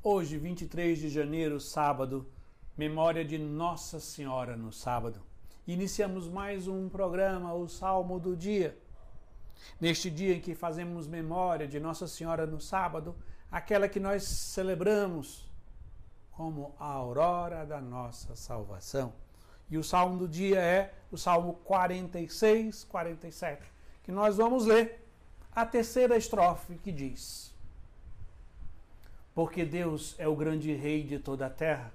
Hoje, 23 de janeiro, sábado, memória de Nossa Senhora no sábado. Iniciamos mais um programa, o Salmo do Dia. Neste dia em que fazemos memória de Nossa Senhora no sábado, aquela que nós celebramos como a aurora da nossa salvação. E o salmo do dia é o Salmo 46, 47, que nós vamos ler a terceira estrofe que diz: porque Deus é o grande rei de toda a terra.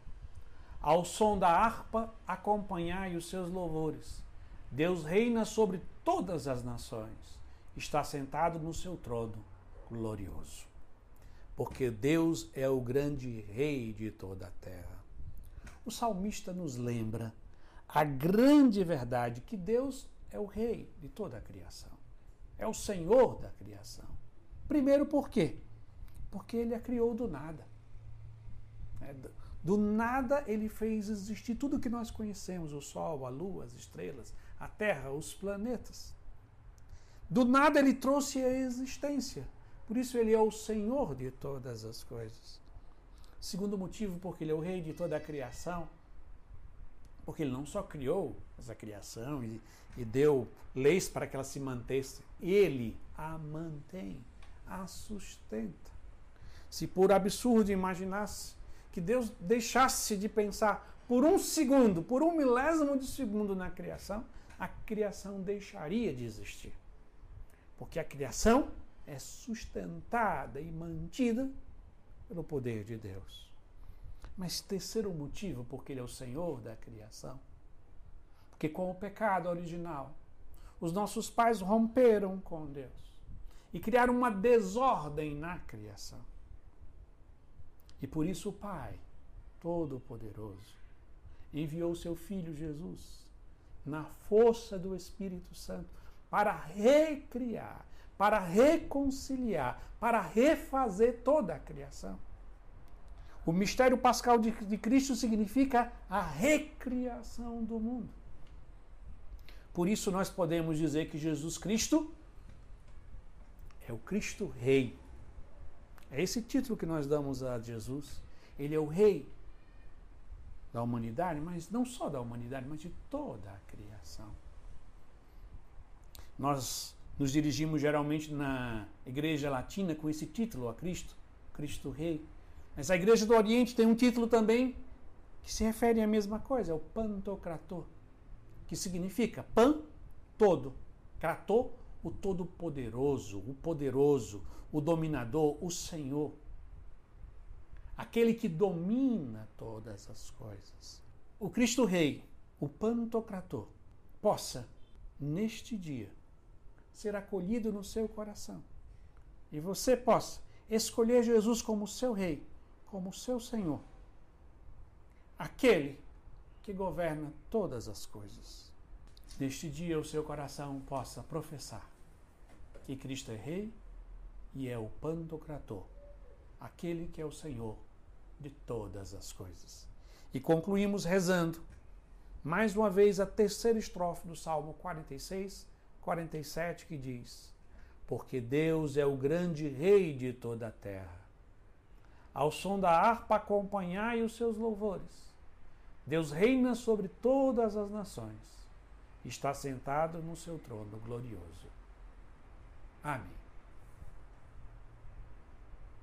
Ao som da harpa, acompanhai os seus louvores. Deus reina sobre todas as nações. Está sentado no seu trono glorioso. Porque Deus é o grande rei de toda a terra. O salmista nos lembra a grande verdade que Deus é o rei de toda a criação. É o Senhor da criação. Primeiro, por quê? Porque ele a criou do nada. É, do nada ele fez existir tudo que nós conhecemos: o Sol, a Lua, as estrelas, a Terra, os planetas. Do nada ele trouxe a existência. Por isso ele é o Senhor de todas as coisas. Segundo motivo, porque ele é o rei de toda a criação. Porque ele não só criou essa criação e, e deu leis para que ela se mantesse, ele a mantém, a sustenta. Se por absurdo imaginasse que Deus deixasse de pensar por um segundo, por um milésimo de segundo na criação, a criação deixaria de existir. Porque a criação é sustentada e mantida pelo poder de Deus. Mas terceiro motivo, porque Ele é o Senhor da criação. Porque com o pecado original, os nossos pais romperam com Deus e criaram uma desordem na criação. E por isso o Pai Todo-Poderoso enviou seu Filho Jesus na força do Espírito Santo para recriar, para reconciliar, para refazer toda a criação. O mistério pascal de, de Cristo significa a recriação do mundo. Por isso nós podemos dizer que Jesus Cristo é o Cristo Rei é esse título que nós damos a Jesus. Ele é o rei da humanidade, mas não só da humanidade, mas de toda a criação. Nós nos dirigimos geralmente na igreja latina com esse título a Cristo, Cristo Rei. Mas a igreja do Oriente tem um título também que se refere à mesma coisa, é o Pantocrator, que significa pan, todo, krator, o Todo-Poderoso, o Poderoso, o Dominador, o Senhor. Aquele que domina todas as coisas. O Cristo Rei, o Pantocrator, possa, neste dia, ser acolhido no seu coração. E você possa escolher Jesus como seu Rei, como seu Senhor. Aquele que governa todas as coisas. Neste dia, o seu coração possa professar que Cristo é Rei e é o Pantocrator, aquele que é o Senhor de todas as coisas. E concluímos rezando, mais uma vez, a terceira estrofe do Salmo 46, 47, que diz: Porque Deus é o grande Rei de toda a terra. Ao som da harpa, acompanhai os seus louvores. Deus reina sobre todas as nações. Está sentado no seu trono glorioso. Amém.